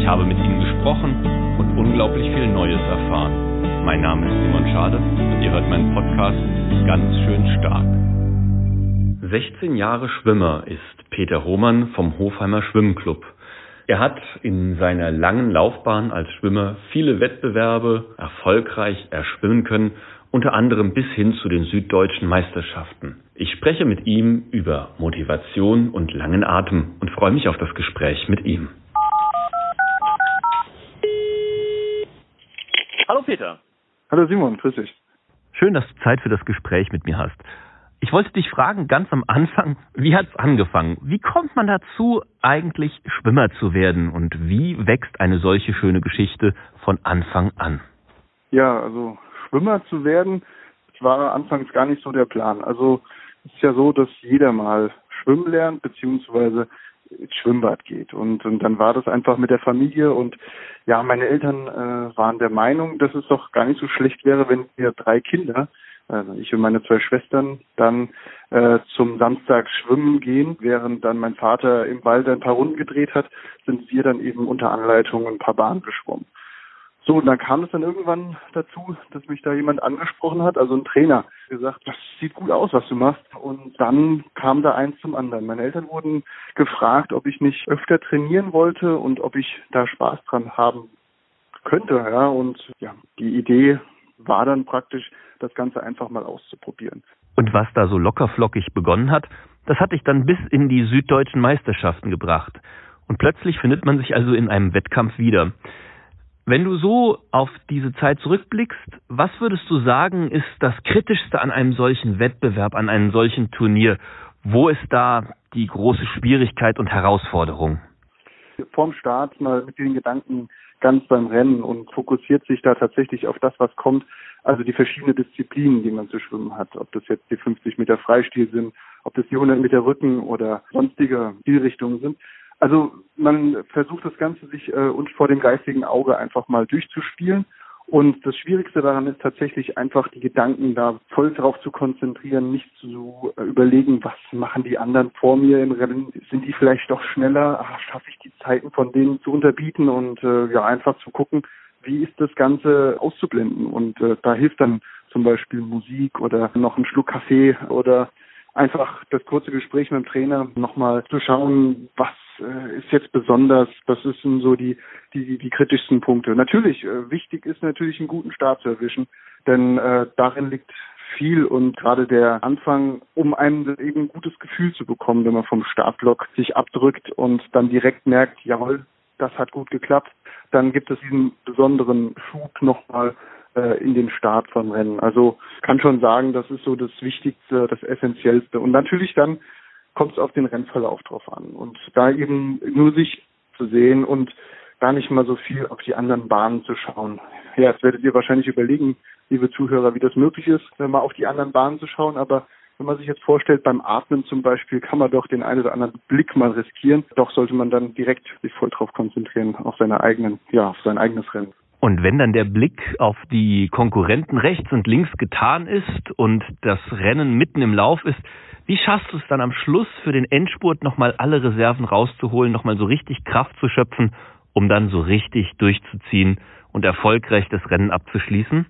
Ich habe mit ihnen gesprochen und unglaublich viel Neues erfahren. Mein Name ist Simon Schade und ihr hört meinen Podcast ganz schön stark. 16 Jahre Schwimmer ist Peter Hohmann vom Hofheimer Schwimmclub. Er hat in seiner langen Laufbahn als Schwimmer viele Wettbewerbe erfolgreich erschwimmen können, unter anderem bis hin zu den süddeutschen Meisterschaften. Ich spreche mit ihm über Motivation und langen Atem und freue mich auf das Gespräch mit ihm. Hallo Peter. Hallo Simon, grüß dich. Schön, dass du Zeit für das Gespräch mit mir hast. Ich wollte dich fragen, ganz am Anfang, wie hat's angefangen? Wie kommt man dazu, eigentlich Schwimmer zu werden? Und wie wächst eine solche schöne Geschichte von Anfang an? Ja, also Schwimmer zu werden, war anfangs gar nicht so der Plan. Also es ist ja so, dass jeder mal schwimmen lernt, beziehungsweise ins Schwimmbad geht. Und, und dann war das einfach mit der Familie und ja, meine Eltern äh, waren der Meinung, dass es doch gar nicht so schlecht wäre, wenn wir drei Kinder, also ich und meine zwei Schwestern, dann äh, zum Samstag schwimmen gehen, während dann mein Vater im Wald ein paar Runden gedreht hat, sind wir dann eben unter Anleitung ein paar Bahnen geschwommen. So, und dann kam es dann irgendwann dazu, dass mich da jemand angesprochen hat, also ein Trainer, gesagt, das sieht gut aus, was du machst. Und dann kam da eins zum anderen. Meine Eltern wurden gefragt, ob ich nicht öfter trainieren wollte und ob ich da Spaß dran haben könnte. Ja, und ja, die Idee war dann praktisch, das Ganze einfach mal auszuprobieren. Und was da so lockerflockig begonnen hat, das hat dich dann bis in die süddeutschen Meisterschaften gebracht. Und plötzlich findet man sich also in einem Wettkampf wieder. Wenn du so auf diese Zeit zurückblickst, was würdest du sagen, ist das Kritischste an einem solchen Wettbewerb, an einem solchen Turnier? Wo ist da die große Schwierigkeit und Herausforderung? Vorm Start mal mit den Gedanken ganz beim Rennen und fokussiert sich da tatsächlich auf das, was kommt. Also die verschiedenen Disziplinen, die man zu schwimmen hat. Ob das jetzt die 50 Meter Freistil sind, ob das die 100 Meter Rücken oder sonstige Zielrichtungen sind. Also man versucht das Ganze sich äh, uns vor dem geistigen Auge einfach mal durchzuspielen. Und das Schwierigste daran ist tatsächlich einfach die Gedanken da voll drauf zu konzentrieren, nicht zu äh, überlegen, was machen die anderen vor mir im Rennen, sind die vielleicht doch schneller, Ach, schaffe ich die Zeiten von denen zu unterbieten und äh, ja einfach zu gucken, wie ist das Ganze auszublenden. Und äh, da hilft dann zum Beispiel Musik oder noch ein Schluck Kaffee oder einfach das kurze Gespräch mit dem Trainer nochmal zu schauen, was äh, ist jetzt besonders, das sind so die, die, die kritischsten Punkte. Natürlich, äh, wichtig ist natürlich einen guten Start zu erwischen, denn äh, darin liegt viel und gerade der Anfang, um einem eben ein gutes Gefühl zu bekommen, wenn man vom Startblock sich abdrückt und dann direkt merkt, jawohl, das hat gut geklappt, dann gibt es diesen besonderen Schub nochmal äh, in den Start von Rennen. Also kann schon sagen, das ist so das Wichtigste, das Essentiellste. Und natürlich dann kommt es auf den Rennverlauf drauf an. Und da eben nur sich zu sehen und gar nicht mal so viel auf die anderen Bahnen zu schauen. Ja, jetzt werdet ihr wahrscheinlich überlegen, liebe Zuhörer, wie das möglich ist, mal auf die anderen Bahnen zu schauen, aber wenn man sich jetzt vorstellt, beim Atmen zum Beispiel kann man doch den einen oder anderen Blick mal riskieren. Doch sollte man dann direkt sich voll drauf konzentrieren, auf seine eigenen, ja, auf sein eigenes Rennen. Und wenn dann der Blick auf die Konkurrenten rechts und links getan ist und das Rennen mitten im Lauf ist, wie schaffst du es dann am Schluss für den Endspurt nochmal alle Reserven rauszuholen, nochmal so richtig Kraft zu schöpfen, um dann so richtig durchzuziehen und erfolgreich das Rennen abzuschließen?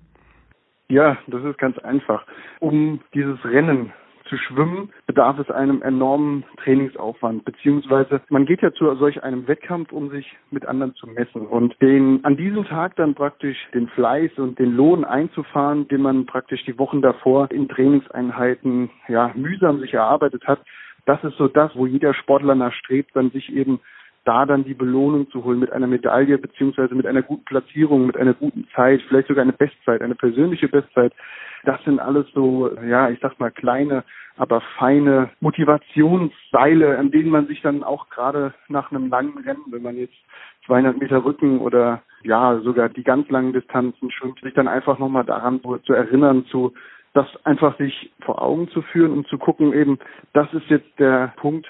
Ja, das ist ganz einfach. Um dieses Rennen zu schwimmen, bedarf es einem enormen Trainingsaufwand, beziehungsweise man geht ja zu solch einem Wettkampf, um sich mit anderen zu messen und den an diesem Tag dann praktisch den Fleiß und den Lohn einzufahren, den man praktisch die Wochen davor in Trainingseinheiten ja mühsam sich erarbeitet hat. Das ist so das, wo jeder Sportler nach strebt, dann sich eben da dann die Belohnung zu holen mit einer Medaille beziehungsweise mit einer guten Platzierung, mit einer guten Zeit, vielleicht sogar eine Bestzeit, eine persönliche Bestzeit. Das sind alles so, ja, ich sag mal kleine, aber feine Motivationsseile, an denen man sich dann auch gerade nach einem langen Rennen, wenn man jetzt 200 Meter Rücken oder ja sogar die ganz langen Distanzen schwimmt, sich dann einfach nochmal daran zu, erinnern, zu das einfach sich vor Augen zu führen und zu gucken eben, das ist jetzt der Punkt,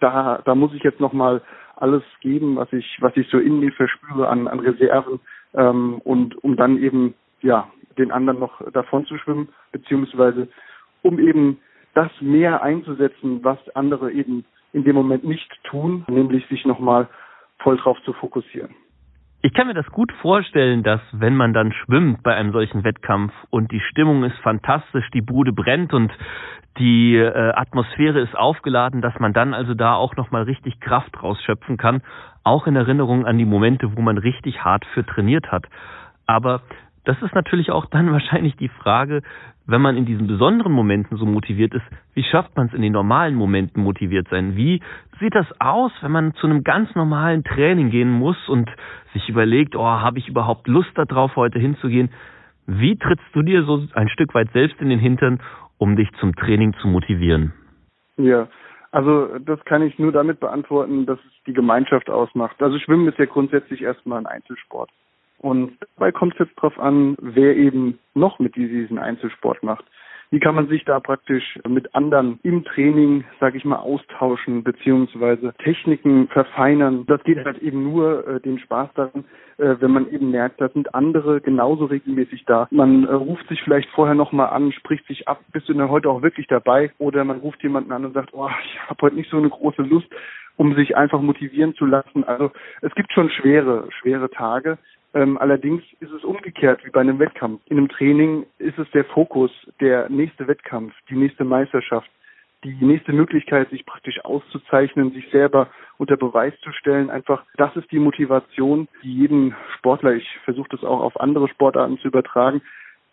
da, da muss ich jetzt nochmal alles geben, was ich, was ich so in mir verspüre an, an Reserven, ähm, und um dann eben, ja, den anderen noch davon zu schwimmen, beziehungsweise um eben das mehr einzusetzen, was andere eben in dem Moment nicht tun, nämlich sich nochmal voll drauf zu fokussieren. Ich kann mir das gut vorstellen, dass wenn man dann schwimmt bei einem solchen Wettkampf und die Stimmung ist fantastisch, die Bude brennt und die äh, Atmosphäre ist aufgeladen, dass man dann also da auch nochmal richtig Kraft rausschöpfen kann, auch in Erinnerung an die Momente, wo man richtig hart für trainiert hat. Aber das ist natürlich auch dann wahrscheinlich die Frage, wenn man in diesen besonderen Momenten so motiviert ist, wie schafft man es in den normalen Momenten motiviert sein? Wie sieht das aus, wenn man zu einem ganz normalen Training gehen muss und sich überlegt, oh, habe ich überhaupt Lust darauf, heute hinzugehen? Wie trittst du dir so ein Stück weit selbst in den Hintern, um dich zum Training zu motivieren? Ja, also das kann ich nur damit beantworten, dass es die Gemeinschaft ausmacht. Also Schwimmen ist ja grundsätzlich erstmal ein Einzelsport. Und dabei kommt es jetzt darauf an, wer eben noch mit diesen Einzelsport macht. Wie kann man sich da praktisch mit anderen im Training, sage ich mal, austauschen beziehungsweise Techniken verfeinern? Das geht halt eben nur äh, den Spaß daran, äh, wenn man eben merkt, da sind andere genauso regelmäßig da. Man äh, ruft sich vielleicht vorher nochmal an, spricht sich ab, bist du denn heute auch wirklich dabei? Oder man ruft jemanden an und sagt, oh, ich habe heute nicht so eine große Lust, um sich einfach motivieren zu lassen. Also es gibt schon schwere, schwere Tage. Ähm, allerdings ist es umgekehrt wie bei einem Wettkampf. In einem Training ist es der Fokus, der nächste Wettkampf, die nächste Meisterschaft, die nächste Möglichkeit, sich praktisch auszuzeichnen, sich selber unter Beweis zu stellen. Einfach, das ist die Motivation, die jeden Sportler, ich versuche das auch auf andere Sportarten zu übertragen,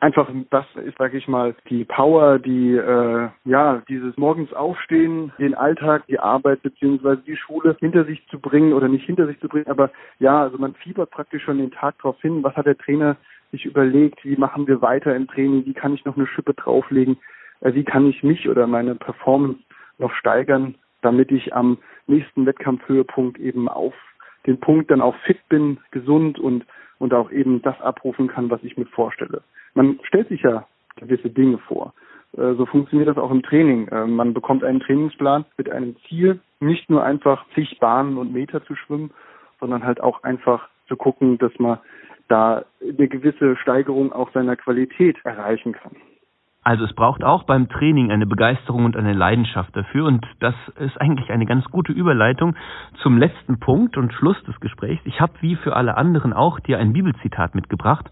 einfach das ist, sage ich mal, die Power, die äh, ja dieses morgens Aufstehen, den Alltag, die Arbeit beziehungsweise die Schule hinter sich zu bringen oder nicht hinter sich zu bringen, aber ja, also man fiebert praktisch schon den Tag darauf hin, was hat der Trainer sich überlegt, wie machen wir weiter im Training, wie kann ich noch eine Schippe drauflegen, äh, wie kann ich mich oder meine Performance noch steigern, damit ich am nächsten Wettkampfhöhepunkt eben auf den Punkt dann auch fit bin, gesund und und auch eben das abrufen kann, was ich mir vorstelle. Man stellt sich ja gewisse Dinge vor. Äh, so funktioniert das auch im Training. Äh, man bekommt einen Trainingsplan mit einem Ziel, nicht nur einfach zig Bahnen und Meter zu schwimmen, sondern halt auch einfach zu gucken, dass man da eine gewisse Steigerung auch seiner Qualität erreichen kann. Also es braucht auch beim Training eine Begeisterung und eine Leidenschaft dafür. Und das ist eigentlich eine ganz gute Überleitung zum letzten Punkt und Schluss des Gesprächs. Ich habe wie für alle anderen auch dir ein Bibelzitat mitgebracht.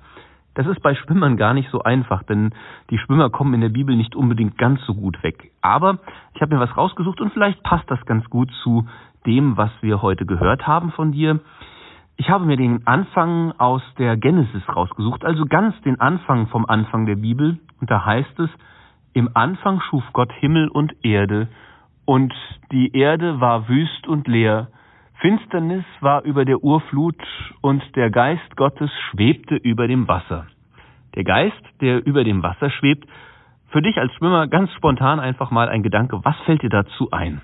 Das ist bei Schwimmern gar nicht so einfach, denn die Schwimmer kommen in der Bibel nicht unbedingt ganz so gut weg. Aber ich habe mir was rausgesucht und vielleicht passt das ganz gut zu dem, was wir heute gehört haben von dir. Ich habe mir den Anfang aus der Genesis rausgesucht, also ganz den Anfang vom Anfang der Bibel. Und da heißt es, im Anfang schuf Gott Himmel und Erde, und die Erde war wüst und leer. Finsternis war über der Urflut, und der Geist Gottes schwebte über dem Wasser. Der Geist, der über dem Wasser schwebt, für dich als Schwimmer ganz spontan einfach mal ein Gedanke, was fällt dir dazu ein?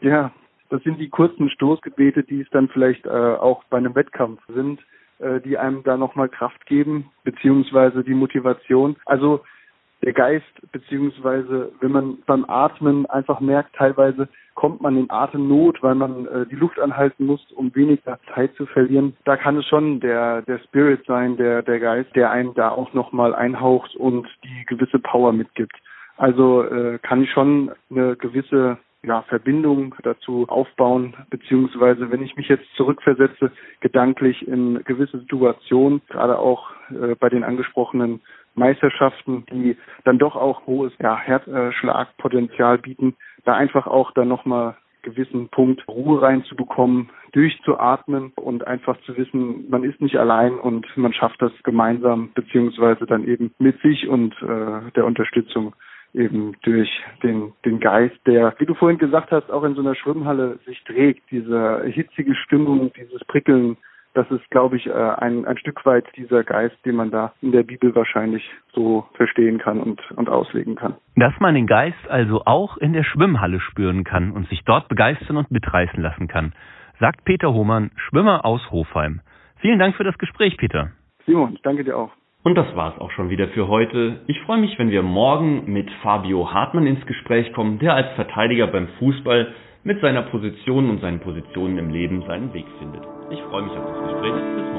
Ja, das sind die kurzen Stoßgebete, die es dann vielleicht äh, auch bei einem Wettkampf sind, äh, die einem da nochmal Kraft geben, beziehungsweise die Motivation. Also der Geist, beziehungsweise wenn man beim Atmen einfach merkt, teilweise kommt man in Atemnot, weil man äh, die Luft anhalten muss, um weniger Zeit zu verlieren. Da kann es schon der, der Spirit sein, der, der Geist, der einen da auch nochmal einhaucht und die gewisse Power mitgibt. Also äh, kann ich schon eine gewisse ja, Verbindung dazu aufbauen, beziehungsweise wenn ich mich jetzt zurückversetze, gedanklich in gewisse Situationen, gerade auch äh, bei den angesprochenen Meisterschaften, die dann doch auch hohes ja, Herzschlagpotenzial bieten, da einfach auch dann nochmal gewissen Punkt Ruhe reinzubekommen, durchzuatmen und einfach zu wissen, man ist nicht allein und man schafft das gemeinsam, beziehungsweise dann eben mit sich und äh, der Unterstützung eben durch den, den Geist, der, wie du vorhin gesagt hast, auch in so einer Schwimmhalle sich trägt, diese hitzige Stimmung, dieses Prickeln, das ist, glaube ich, äh, ein, ein Stück weit dieser Geist, den man da in der Bibel wahrscheinlich so verstehen kann und, und auslegen kann. Dass man den Geist also auch in der Schwimmhalle spüren kann und sich dort begeistern und mitreißen lassen kann, sagt Peter Hohmann, Schwimmer aus Hofheim. Vielen Dank für das Gespräch, Peter. Simon, ich danke dir auch. Und das war's auch schon wieder für heute. Ich freue mich, wenn wir morgen mit Fabio Hartmann ins Gespräch kommen, der als Verteidiger beim Fußball mit seiner Position und seinen Positionen im Leben seinen Weg findet. Ich freue mich auf das Gespräch. Bis